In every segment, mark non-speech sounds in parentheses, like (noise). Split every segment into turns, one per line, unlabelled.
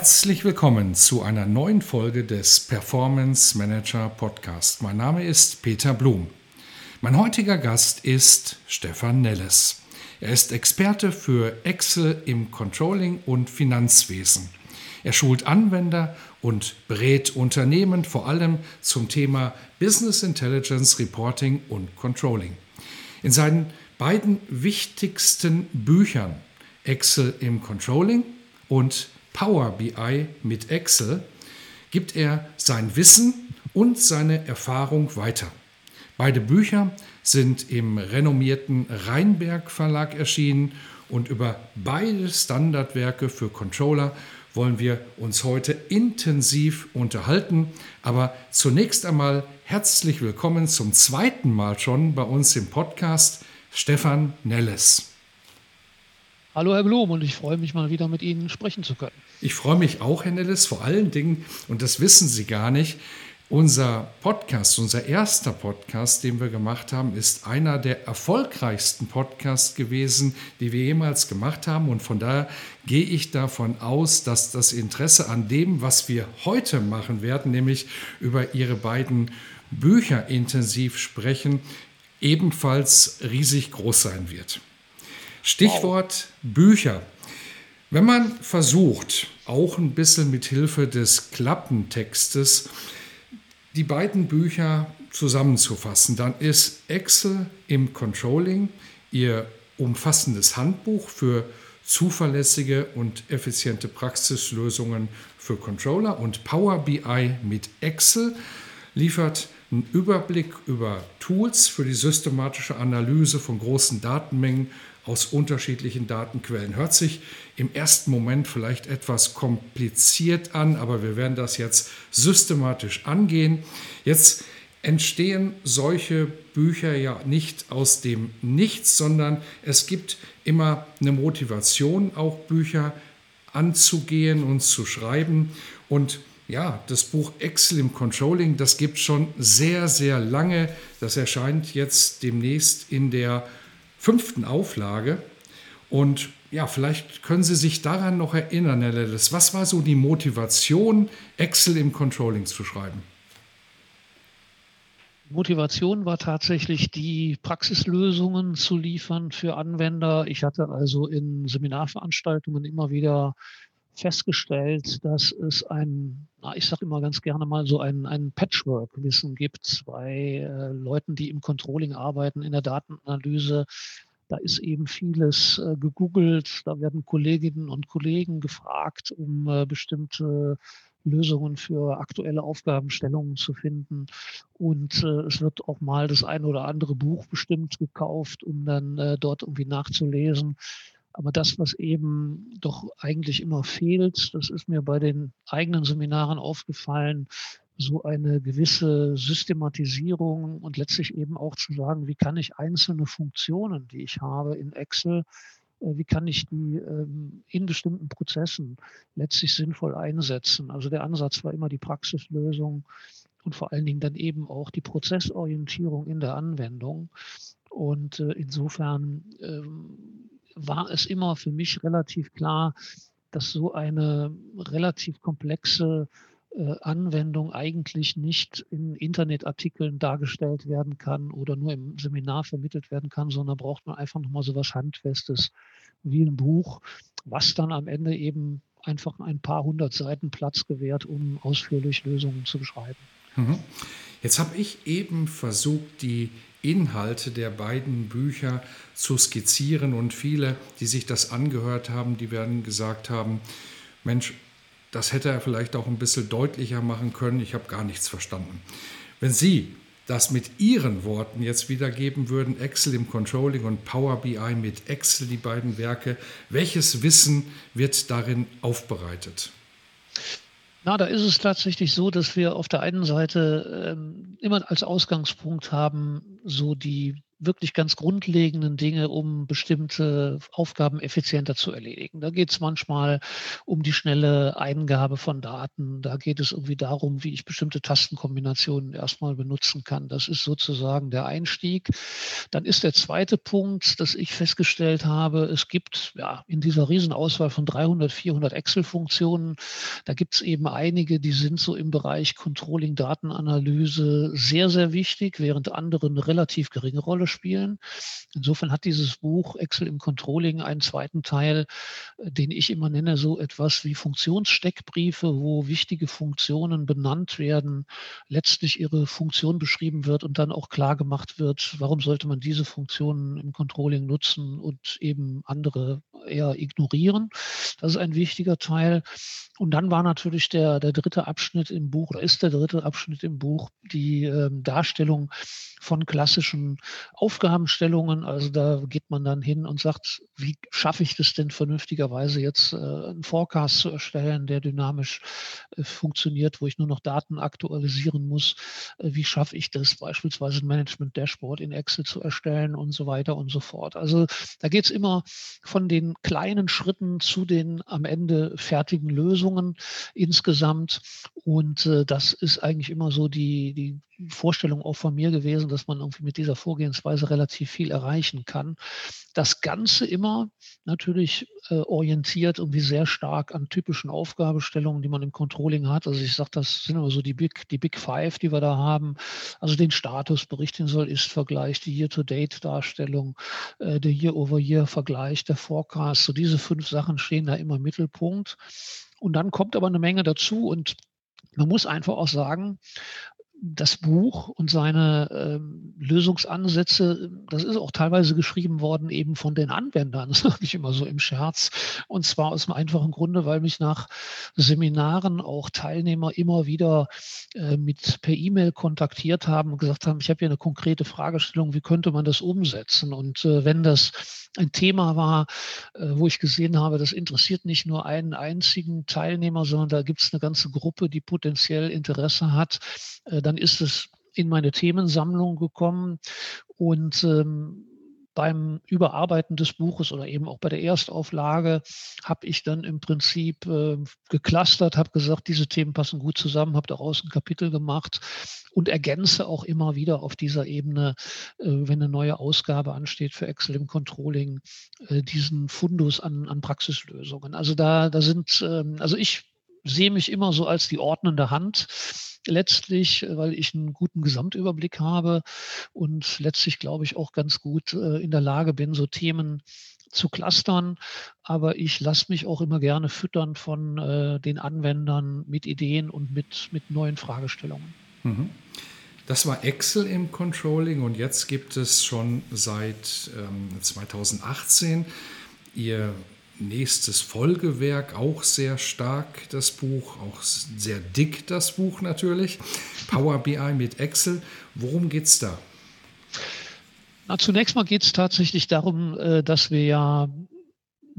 Herzlich willkommen zu einer neuen Folge des Performance Manager Podcast. Mein Name ist Peter Blum. Mein heutiger Gast ist Stefan Nelles. Er ist Experte für Excel im Controlling und Finanzwesen. Er schult Anwender und berät Unternehmen vor allem zum Thema Business Intelligence Reporting und Controlling. In seinen beiden wichtigsten Büchern Excel im Controlling und Power BI mit Excel gibt er sein Wissen und seine Erfahrung weiter. Beide Bücher sind im renommierten Rheinberg Verlag erschienen und über beide Standardwerke für Controller wollen wir uns heute intensiv unterhalten. Aber zunächst einmal herzlich willkommen zum zweiten Mal schon bei uns im Podcast Stefan Nelles.
Hallo Herr Blum und ich freue mich mal wieder mit Ihnen sprechen zu können.
Ich freue mich auch, Herr Nellis, vor allen Dingen, und das wissen Sie gar nicht, unser Podcast, unser erster Podcast, den wir gemacht haben, ist einer der erfolgreichsten Podcasts gewesen, die wir jemals gemacht haben. Und von daher gehe ich davon aus, dass das Interesse an dem, was wir heute machen werden, nämlich über Ihre beiden Bücher intensiv sprechen, ebenfalls riesig groß sein wird. Stichwort wow. Bücher. Wenn man versucht, auch ein bisschen mit Hilfe des Klappentextes die beiden Bücher zusammenzufassen, dann ist Excel im Controlling Ihr umfassendes Handbuch für zuverlässige und effiziente Praxislösungen für Controller und Power BI mit Excel liefert einen Überblick über Tools für die systematische Analyse von großen Datenmengen aus unterschiedlichen Datenquellen. Hört sich im ersten Moment vielleicht etwas kompliziert an, aber wir werden das jetzt systematisch angehen. Jetzt entstehen solche Bücher ja nicht aus dem Nichts, sondern es gibt immer eine Motivation, auch Bücher anzugehen und zu schreiben. Und ja, das Buch Excel im Controlling, das gibt schon sehr, sehr lange. Das erscheint jetzt demnächst in der fünften Auflage. Und ja, vielleicht können Sie sich daran noch erinnern, Herr Lellis. Was war so die Motivation, Excel im Controlling zu schreiben?
Motivation war tatsächlich die Praxislösungen zu liefern für Anwender. Ich hatte also in Seminarveranstaltungen immer wieder festgestellt, dass es ein, na, ich sage immer ganz gerne mal so ein, ein Patchwork-Wissen gibt bei äh, Leuten, die im Controlling arbeiten, in der Datenanalyse. Da ist eben vieles äh, gegoogelt, da werden Kolleginnen und Kollegen gefragt, um äh, bestimmte Lösungen für aktuelle Aufgabenstellungen zu finden. Und äh, es wird auch mal das ein oder andere Buch bestimmt gekauft, um dann äh, dort irgendwie nachzulesen. Aber das, was eben doch eigentlich immer fehlt, das ist mir bei den eigenen Seminaren aufgefallen, so eine gewisse Systematisierung und letztlich eben auch zu sagen, wie kann ich einzelne Funktionen, die ich habe in Excel, äh, wie kann ich die ähm, in bestimmten Prozessen letztlich sinnvoll einsetzen. Also der Ansatz war immer die Praxislösung und vor allen Dingen dann eben auch die Prozessorientierung in der Anwendung. Und äh, insofern ähm, war es immer für mich relativ klar, dass so eine relativ komplexe äh, Anwendung eigentlich nicht in Internetartikeln dargestellt werden kann oder nur im Seminar vermittelt werden kann, sondern braucht man einfach nochmal so was Handfestes wie ein Buch, was dann am Ende eben einfach ein paar hundert Seiten Platz gewährt, um ausführlich Lösungen zu beschreiben.
Mhm. Jetzt habe ich eben versucht, die Inhalte der beiden Bücher zu skizzieren und viele, die sich das angehört haben, die werden gesagt haben, Mensch, das hätte er vielleicht auch ein bisschen deutlicher machen können, ich habe gar nichts verstanden. Wenn Sie das mit Ihren Worten jetzt wiedergeben würden, Excel im Controlling und Power BI mit Excel, die beiden Werke, welches Wissen wird darin aufbereitet?
Na, da ist es tatsächlich so, dass wir auf der einen Seite ähm, immer als Ausgangspunkt haben, so die wirklich ganz grundlegenden Dinge, um bestimmte Aufgaben effizienter zu erledigen. Da geht es manchmal um die schnelle Eingabe von Daten. Da geht es irgendwie darum, wie ich bestimmte Tastenkombinationen erstmal benutzen kann. Das ist sozusagen der Einstieg. Dann ist der zweite Punkt, dass ich festgestellt habe, es gibt ja in dieser Riesenauswahl von 300, 400 Excel-Funktionen, da gibt es eben einige, die sind so im Bereich Controlling, Datenanalyse sehr, sehr wichtig, während andere eine relativ geringe Rolle spielen. Insofern hat dieses Buch Excel im Controlling einen zweiten Teil, äh, den ich immer nenne, so etwas wie Funktionssteckbriefe, wo wichtige Funktionen benannt werden, letztlich ihre Funktion beschrieben wird und dann auch klar gemacht wird, warum sollte man diese Funktionen im Controlling nutzen und eben andere eher ignorieren. Das ist ein wichtiger Teil. Und dann war natürlich der, der dritte Abschnitt im Buch, oder ist der dritte Abschnitt im Buch, die äh, Darstellung von klassischen Aufgabenstellungen. Also da geht man dann hin und sagt, wie schaffe ich das denn vernünftigerweise jetzt äh, einen Forecast zu erstellen, der dynamisch äh, funktioniert, wo ich nur noch Daten aktualisieren muss. Äh, wie schaffe ich das beispielsweise ein Management-Dashboard in Excel zu erstellen und so weiter und so fort. Also da geht es immer von den kleinen Schritten zu den am Ende fertigen Lösungen. Insgesamt. Und äh, das ist eigentlich immer so die, die Vorstellung auch von mir gewesen, dass man irgendwie mit dieser Vorgehensweise relativ viel erreichen kann. Das Ganze immer natürlich äh, orientiert irgendwie sehr stark an typischen Aufgabestellungen, die man im Controlling hat. Also ich sage, das sind immer so die Big, die Big Five, die wir da haben. Also den Statusbericht, den Soll-Ist-Vergleich, die Year-to-Date-Darstellung, äh, der Year-over-Year-Vergleich, der Forecast. So diese fünf Sachen stehen da immer im Mittelpunkt. Und dann kommt aber eine Menge dazu und man muss einfach auch sagen, das Buch und seine ähm, Lösungsansätze, das ist auch teilweise geschrieben worden eben von den Anwendern, (laughs) sage ich immer so im Scherz. Und zwar aus dem einfachen Grunde, weil mich nach Seminaren auch Teilnehmer immer wieder äh, mit per E-Mail kontaktiert haben und gesagt haben, ich habe hier eine konkrete Fragestellung, wie könnte man das umsetzen? Und äh, wenn das ein Thema war, äh, wo ich gesehen habe, das interessiert nicht nur einen einzigen Teilnehmer, sondern da gibt es eine ganze Gruppe, die potenziell Interesse hat. Äh, dann ist es in meine Themensammlung gekommen und ähm, beim Überarbeiten des Buches oder eben auch bei der Erstauflage habe ich dann im Prinzip äh, geclustert, habe gesagt, diese Themen passen gut zusammen, habe daraus ein Kapitel gemacht und ergänze auch immer wieder auf dieser Ebene, äh, wenn eine neue Ausgabe ansteht für Excel im Controlling, äh, diesen Fundus an, an Praxislösungen. Also da, da sind, ähm, also ich sehe mich immer so als die ordnende Hand letztlich, äh, weil ich einen guten Gesamtüberblick habe und letztlich, glaube ich, auch ganz gut äh, in der Lage bin, so Themen zu clustern. Aber ich lasse mich auch immer gerne füttern von äh, den Anwendern mit Ideen und mit, mit neuen Fragestellungen. Mhm.
Das war Excel im Controlling und jetzt gibt es schon seit ähm, 2018 Ihr nächstes Folgewerk, auch sehr stark das Buch, auch sehr dick das Buch natürlich. Power BI mit Excel. Worum geht es da?
Na, zunächst mal geht es tatsächlich darum, äh, dass wir ja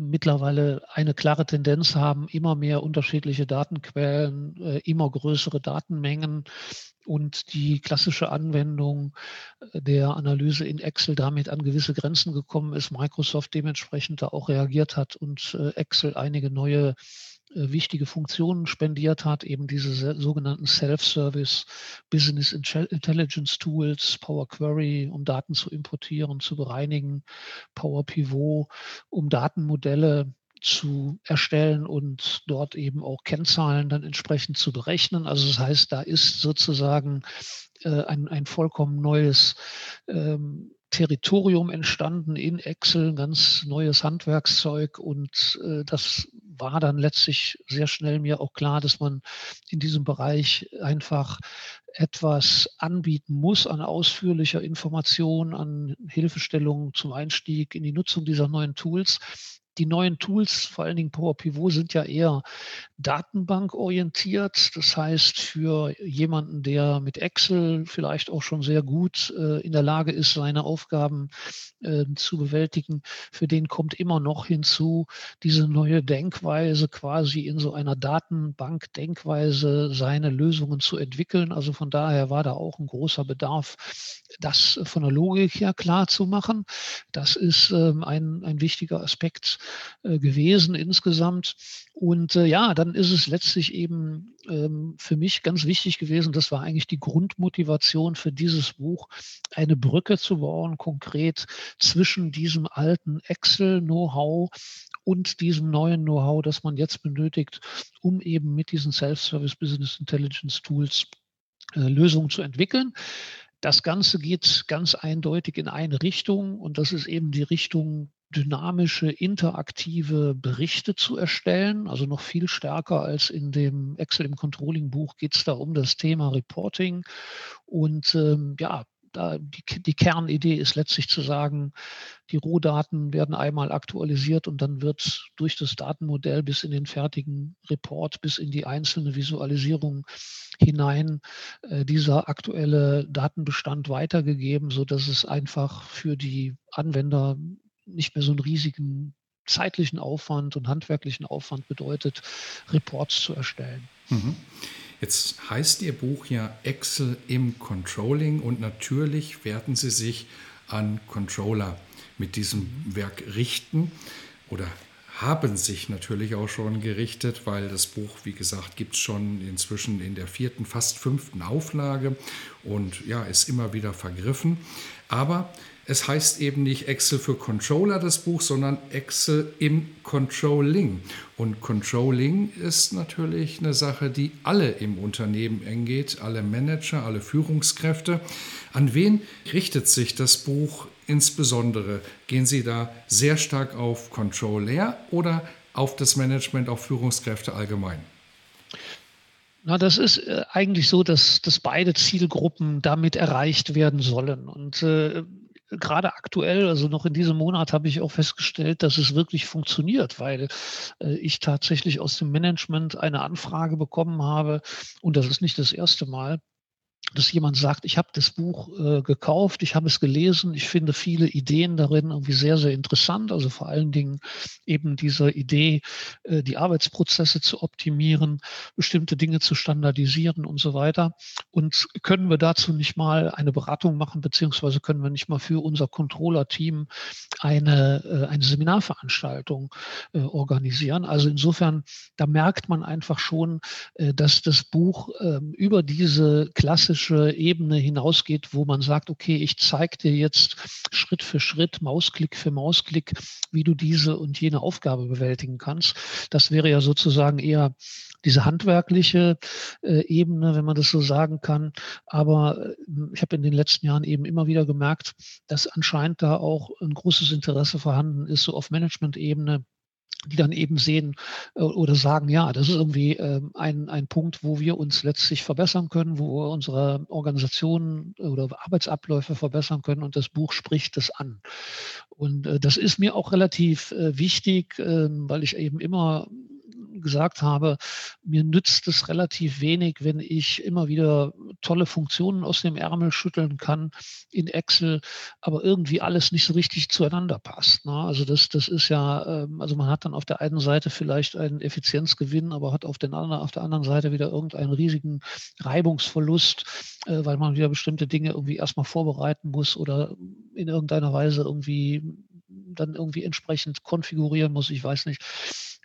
mittlerweile eine klare Tendenz haben, immer mehr unterschiedliche Datenquellen, äh, immer größere Datenmengen und die klassische Anwendung äh, der Analyse in Excel damit an gewisse Grenzen gekommen ist, Microsoft dementsprechend da auch reagiert hat und äh, Excel einige neue wichtige Funktionen spendiert hat, eben diese sogenannten Self-Service Business Intelligence Tools, Power Query, um Daten zu importieren, zu bereinigen, Power Pivot, um Datenmodelle zu erstellen und dort eben auch Kennzahlen dann entsprechend zu berechnen. Also das heißt, da ist sozusagen äh, ein, ein vollkommen neues ähm, Territorium entstanden in Excel, ganz neues Handwerkszeug und äh, das war dann letztlich sehr schnell mir auch klar, dass man in diesem Bereich einfach etwas anbieten muss an ausführlicher Information, an Hilfestellungen zum Einstieg in die Nutzung dieser neuen Tools. Die neuen Tools, vor allen Dingen Power Pivot, sind ja eher datenbankorientiert. Das heißt, für jemanden, der mit Excel vielleicht auch schon sehr gut äh, in der Lage ist, seine Aufgaben äh, zu bewältigen, für den kommt immer noch hinzu, diese neue Denkweise quasi in so einer Datenbank-Denkweise seine Lösungen zu entwickeln. Also von daher war da auch ein großer Bedarf, das von der Logik her klar zu machen. Das ist ähm, ein, ein wichtiger Aspekt gewesen insgesamt. Und äh, ja, dann ist es letztlich eben ähm, für mich ganz wichtig gewesen, das war eigentlich die Grundmotivation für dieses Buch, eine Brücke zu bauen, konkret zwischen diesem alten Excel-Know-how und diesem neuen Know-how, das man jetzt benötigt, um eben mit diesen Self-Service Business Intelligence Tools äh, Lösungen zu entwickeln. Das Ganze geht ganz eindeutig in eine Richtung und das ist eben die Richtung dynamische, interaktive Berichte zu erstellen. Also noch viel stärker als in dem Excel im Controlling Buch geht es da um das Thema Reporting. Und ähm, ja, da die, die Kernidee ist letztlich zu sagen, die Rohdaten werden einmal aktualisiert und dann wird durch das Datenmodell bis in den fertigen Report, bis in die einzelne Visualisierung hinein äh, dieser aktuelle Datenbestand weitergegeben, sodass es einfach für die Anwender nicht mehr so einen riesigen zeitlichen Aufwand und handwerklichen Aufwand bedeutet, Reports zu erstellen. Mhm.
Jetzt heißt Ihr Buch ja Excel im Controlling und natürlich werden Sie sich an Controller mit diesem Werk richten oder haben sich natürlich auch schon gerichtet, weil das Buch, wie gesagt, gibt es schon inzwischen in der vierten, fast fünften Auflage und ja, ist immer wieder vergriffen. Aber es heißt eben nicht Excel für Controller das Buch, sondern Excel im Controlling. Und Controlling ist natürlich eine Sache, die alle im Unternehmen angeht, alle Manager, alle Führungskräfte. An wen richtet sich das Buch insbesondere? Gehen Sie da sehr stark auf Controller oder auf das Management, auf Führungskräfte allgemein?
Na, das ist äh, eigentlich so, dass, dass beide Zielgruppen damit erreicht werden sollen. Und äh, gerade aktuell, also noch in diesem Monat, habe ich auch festgestellt, dass es wirklich funktioniert, weil äh, ich tatsächlich aus dem Management eine Anfrage bekommen habe und das ist nicht das erste Mal, dass jemand sagt, ich habe das Buch äh, gekauft, ich habe es gelesen, ich finde viele Ideen darin irgendwie sehr, sehr interessant. Also vor allen Dingen eben diese Idee, äh, die Arbeitsprozesse zu optimieren, bestimmte Dinge zu standardisieren und so weiter. Und können wir dazu nicht mal eine Beratung machen, beziehungsweise können wir nicht mal für unser Controller-Team eine, äh, eine Seminarveranstaltung äh, organisieren? Also insofern, da merkt man einfach schon, äh, dass das Buch ähm, über diese klassische Ebene hinausgeht, wo man sagt, okay, ich zeige dir jetzt Schritt für Schritt, Mausklick für Mausklick, wie du diese und jene Aufgabe bewältigen kannst. Das wäre ja sozusagen eher diese handwerkliche äh, Ebene, wenn man das so sagen kann. Aber äh, ich habe in den letzten Jahren eben immer wieder gemerkt, dass anscheinend da auch ein großes Interesse vorhanden ist, so auf Management-Ebene die dann eben sehen äh, oder sagen, ja, das ist irgendwie ähm, ein, ein Punkt, wo wir uns letztlich verbessern können, wo wir unsere Organisationen oder Arbeitsabläufe verbessern können und das Buch spricht das an. Und äh, das ist mir auch relativ äh, wichtig, ähm, weil ich eben immer gesagt habe, mir nützt es relativ wenig, wenn ich immer wieder tolle Funktionen aus dem Ärmel schütteln kann in Excel, aber irgendwie alles nicht so richtig zueinander passt. Ne? Also das, das ist ja, ähm, also man hat dann auf der einen Seite vielleicht einen Effizienzgewinn, aber hat auf, den anderen, auf der anderen Seite wieder irgendeinen riesigen Reibungsverlust, äh, weil man wieder bestimmte Dinge irgendwie erstmal vorbereiten muss oder in irgendeiner Weise irgendwie dann irgendwie entsprechend konfigurieren muss, ich weiß nicht.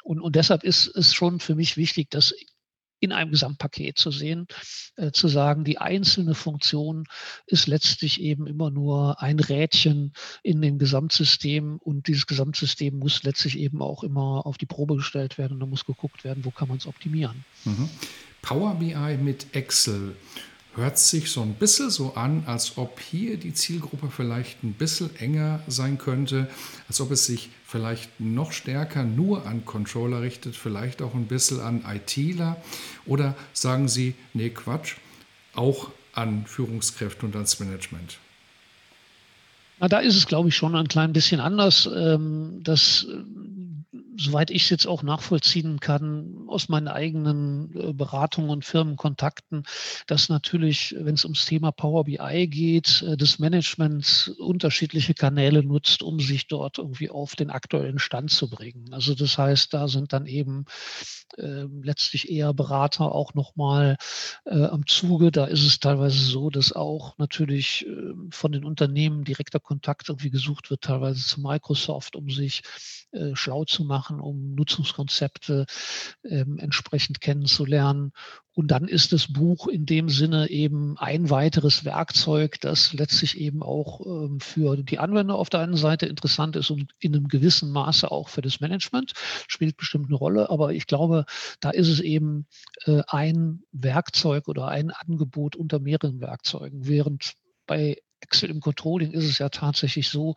Und, und deshalb ist es schon für mich wichtig, das in einem Gesamtpaket zu sehen, äh, zu sagen, die einzelne Funktion ist letztlich eben immer nur ein Rädchen in dem Gesamtsystem und dieses Gesamtsystem muss letztlich eben auch immer auf die Probe gestellt werden und da muss geguckt werden, wo kann man es optimieren. Mhm.
Power BI mit Excel hört sich so ein bisschen so an, als ob hier die Zielgruppe vielleicht ein bisschen enger sein könnte, als ob es sich vielleicht noch stärker nur an Controller richtet, vielleicht auch ein bisschen an ITler oder sagen Sie, nee, Quatsch, auch an Führungskräfte und ans Management?
Na, da ist es, glaube ich, schon ein klein bisschen anders. Ähm, das soweit ich es jetzt auch nachvollziehen kann, aus meinen eigenen äh, Beratungen und Firmenkontakten, dass natürlich, wenn es ums Thema Power BI geht, äh, das Management unterschiedliche Kanäle nutzt, um sich dort irgendwie auf den aktuellen Stand zu bringen. Also das heißt, da sind dann eben äh, letztlich eher Berater auch nochmal äh, am Zuge. Da ist es teilweise so, dass auch natürlich äh, von den Unternehmen direkter Kontakt irgendwie gesucht wird, teilweise zu Microsoft, um sich schlau zu machen, um Nutzungskonzepte ähm, entsprechend kennenzulernen. Und dann ist das Buch in dem Sinne eben ein weiteres Werkzeug, das letztlich eben auch ähm, für die Anwender auf der einen Seite interessant ist und in einem gewissen Maße auch für das Management, spielt bestimmt eine Rolle. Aber ich glaube, da ist es eben äh, ein Werkzeug oder ein Angebot unter mehreren Werkzeugen, während bei Excel im Controlling ist es ja tatsächlich so,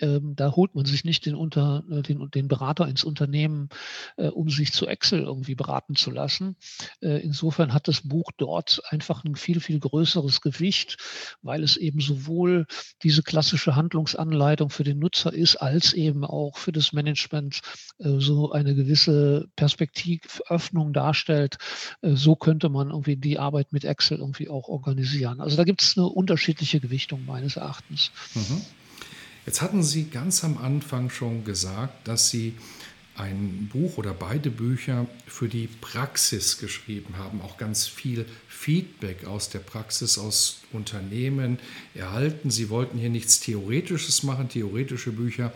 ähm, da holt man sich nicht den, unter, äh, den, den Berater ins Unternehmen, äh, um sich zu Excel irgendwie beraten zu lassen. Äh, insofern hat das Buch dort einfach ein viel, viel größeres Gewicht, weil es eben sowohl diese klassische Handlungsanleitung für den Nutzer ist, als eben auch für das Management äh, so eine gewisse Perspektivöffnung darstellt. Äh, so könnte man irgendwie die Arbeit mit Excel irgendwie auch organisieren. Also da gibt es eine unterschiedliche Gewichtung meines Erachtens. Mhm.
Jetzt hatten Sie ganz am Anfang schon gesagt, dass Sie ein Buch oder beide Bücher für die Praxis geschrieben haben, auch ganz viel Feedback aus der Praxis, aus Unternehmen erhalten. Sie wollten hier nichts Theoretisches machen, theoretische Bücher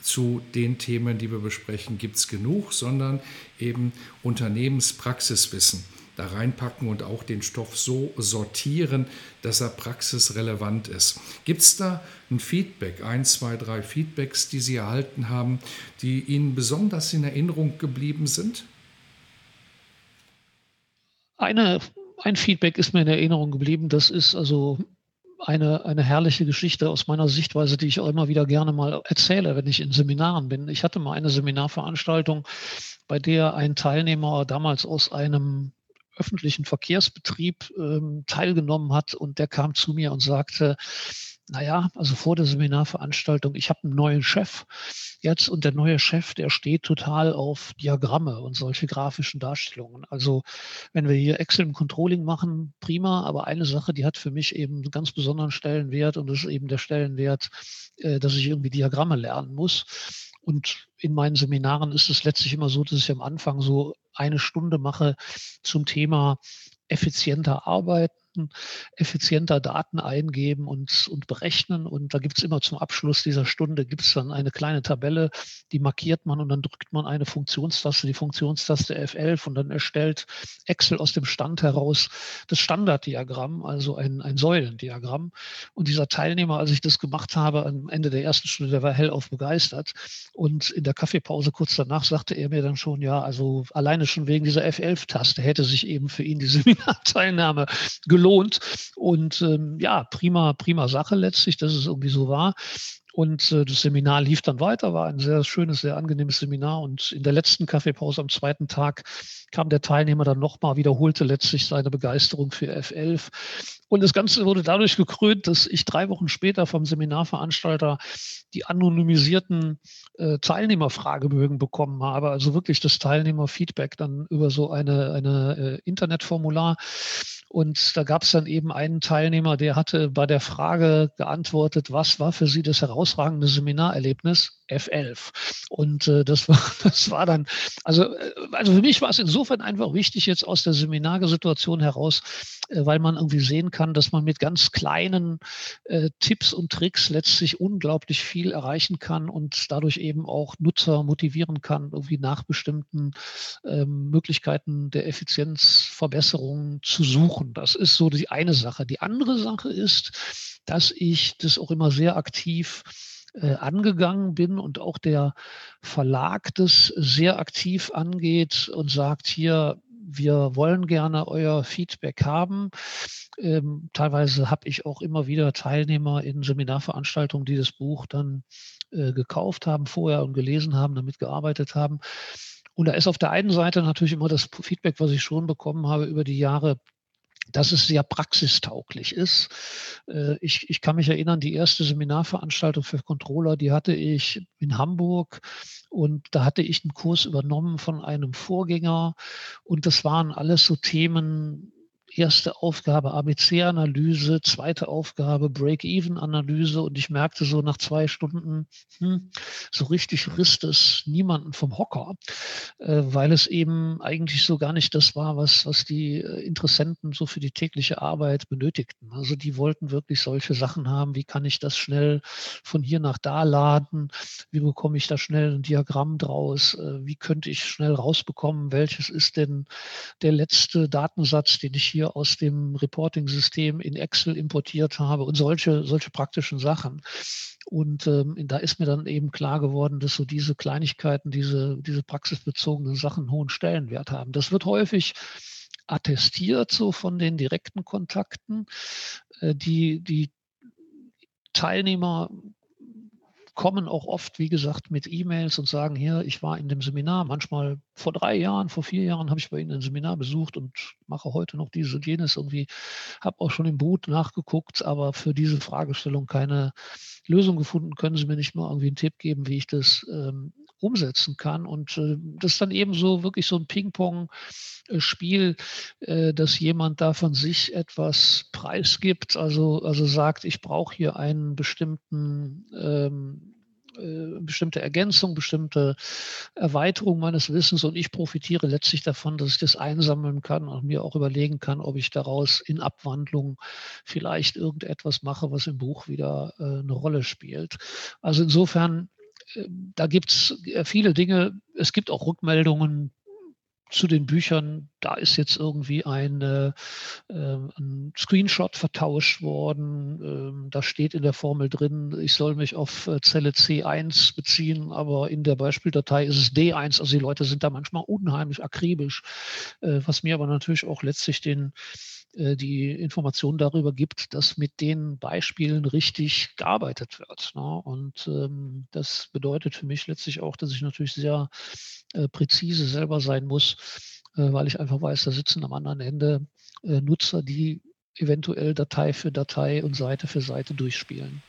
zu den Themen, die wir besprechen, gibt es genug, sondern eben Unternehmenspraxiswissen da reinpacken und auch den Stoff so sortieren, dass er praxisrelevant ist. Gibt es da ein Feedback, ein, zwei, drei Feedbacks, die Sie erhalten haben, die Ihnen besonders in Erinnerung geblieben sind?
Eine, ein Feedback ist mir in Erinnerung geblieben. Das ist also eine, eine herrliche Geschichte aus meiner Sichtweise, die ich auch immer wieder gerne mal erzähle, wenn ich in Seminaren bin. Ich hatte mal eine Seminarveranstaltung, bei der ein Teilnehmer damals aus einem öffentlichen Verkehrsbetrieb ähm, teilgenommen hat und der kam zu mir und sagte, naja, also vor der Seminarveranstaltung, ich habe einen neuen Chef jetzt und der neue Chef, der steht total auf Diagramme und solche grafischen Darstellungen. Also wenn wir hier Excel im Controlling machen, prima, aber eine Sache, die hat für mich eben einen ganz besonderen Stellenwert und das ist eben der Stellenwert, äh, dass ich irgendwie Diagramme lernen muss. Und in meinen Seminaren ist es letztlich immer so, dass ich am Anfang so eine Stunde mache zum Thema effizienter arbeiten Daten, effizienter Daten eingeben und, und berechnen. Und da gibt es immer zum Abschluss dieser Stunde gibt es dann eine kleine Tabelle, die markiert man und dann drückt man eine Funktionstaste, die Funktionstaste F11 und dann erstellt Excel aus dem Stand heraus das Standarddiagramm, also ein, ein Säulendiagramm. Und dieser Teilnehmer, als ich das gemacht habe, am Ende der ersten Stunde, der war hellauf begeistert. Und in der Kaffeepause kurz danach sagte er mir dann schon, ja, also alleine schon wegen dieser F11-Taste hätte sich eben für ihn die (laughs) Seminarteilnahme gelohnt gelohnt. Und ähm, ja, prima, prima Sache letztlich, dass es irgendwie so war. Und äh, das Seminar lief dann weiter, war ein sehr schönes, sehr angenehmes Seminar. Und in der letzten Kaffeepause am zweiten Tag kam der Teilnehmer dann nochmal, wiederholte letztlich seine Begeisterung für F11. Und das Ganze wurde dadurch gekrönt, dass ich drei Wochen später vom Seminarveranstalter die anonymisierten äh, Teilnehmerfragebögen bekommen habe. Also wirklich das Teilnehmerfeedback dann über so eine, eine äh, Internetformular. Und da gab es dann eben einen Teilnehmer, der hatte bei der Frage geantwortet, was war für Sie das herausragende Seminarerlebnis? F11. Und äh, das, war, (laughs) das war dann, also, äh, also für mich war es insofern einfach wichtig jetzt aus der Seminarsituation heraus, äh, weil man irgendwie sehen kann, dass man mit ganz kleinen äh, Tipps und Tricks letztlich unglaublich viel erreichen kann und dadurch eben auch Nutzer motivieren kann, irgendwie nach bestimmten ähm, Möglichkeiten der Effizienzverbesserung zu suchen. Das ist so die eine Sache. Die andere Sache ist, dass ich das auch immer sehr aktiv äh, angegangen bin und auch der Verlag das sehr aktiv angeht und sagt, hier, wir wollen gerne euer Feedback haben. Ähm, teilweise habe ich auch immer wieder Teilnehmer in Seminarveranstaltungen, die das Buch dann äh, gekauft haben vorher und gelesen haben, damit gearbeitet haben. Und da ist auf der einen Seite natürlich immer das Feedback, was ich schon bekommen habe über die Jahre, dass es sehr praxistauglich ist. Äh, ich, ich kann mich erinnern, die erste Seminarveranstaltung für Controller, die hatte ich in Hamburg und da hatte ich einen Kurs übernommen von einem Vorgänger und das waren alles so Themen, erste Aufgabe ABC-Analyse, zweite Aufgabe Break-Even-Analyse und ich merkte so nach zwei Stunden, hm, so richtig riss es niemanden vom Hocker, äh, weil es eben eigentlich so gar nicht das war, was, was die äh, Interessenten so für die tägliche Arbeit benötigten. Also die wollten wirklich solche Sachen haben, wie kann ich das schnell von hier nach da laden, wie bekomme ich da schnell ein Diagramm draus, äh, wie könnte ich schnell rausbekommen, welches ist denn der letzte Datensatz, den ich hier hier aus dem Reporting-System in Excel importiert habe und solche, solche praktischen Sachen. Und ähm, da ist mir dann eben klar geworden, dass so diese Kleinigkeiten, diese, diese praxisbezogenen Sachen einen hohen Stellenwert haben. Das wird häufig attestiert so von den direkten Kontakten. Äh, die, die Teilnehmer kommen auch oft, wie gesagt, mit E-Mails und sagen, hier, ich war in dem Seminar, manchmal vor drei Jahren, vor vier Jahren habe ich bei Ihnen ein Seminar besucht und mache heute noch dieses und jenes irgendwie, habe auch schon im Boot nachgeguckt, aber für diese Fragestellung keine Lösung gefunden. Können Sie mir nicht mal irgendwie einen Tipp geben, wie ich das ähm, umsetzen kann? Und äh, das ist dann eben so wirklich so ein Ping-Pong-Spiel, äh, dass jemand da von sich etwas preisgibt, also, also sagt, ich brauche hier einen bestimmten ähm, äh, bestimmte Ergänzung, bestimmte Erweiterung meines Wissens und ich profitiere letztlich davon, dass ich das einsammeln kann und mir auch überlegen kann, ob ich daraus in Abwandlung vielleicht irgendetwas mache, was im Buch wieder äh, eine Rolle spielt. Also insofern, äh, da gibt es viele Dinge. Es gibt auch Rückmeldungen, zu den Büchern, da ist jetzt irgendwie ein, äh, ein Screenshot vertauscht worden. Ähm, da steht in der Formel drin, ich soll mich auf äh, Zelle C1 beziehen, aber in der Beispieldatei ist es D1. Also die Leute sind da manchmal unheimlich akribisch, äh, was mir aber natürlich auch letztlich den äh, die Information darüber gibt, dass mit den Beispielen richtig gearbeitet wird. Ne? Und ähm, das bedeutet für mich letztlich auch, dass ich natürlich sehr äh, präzise selber sein muss, äh, weil ich einfach weiß, da sitzen am anderen Ende äh, Nutzer, die eventuell Datei für Datei und Seite für Seite durchspielen.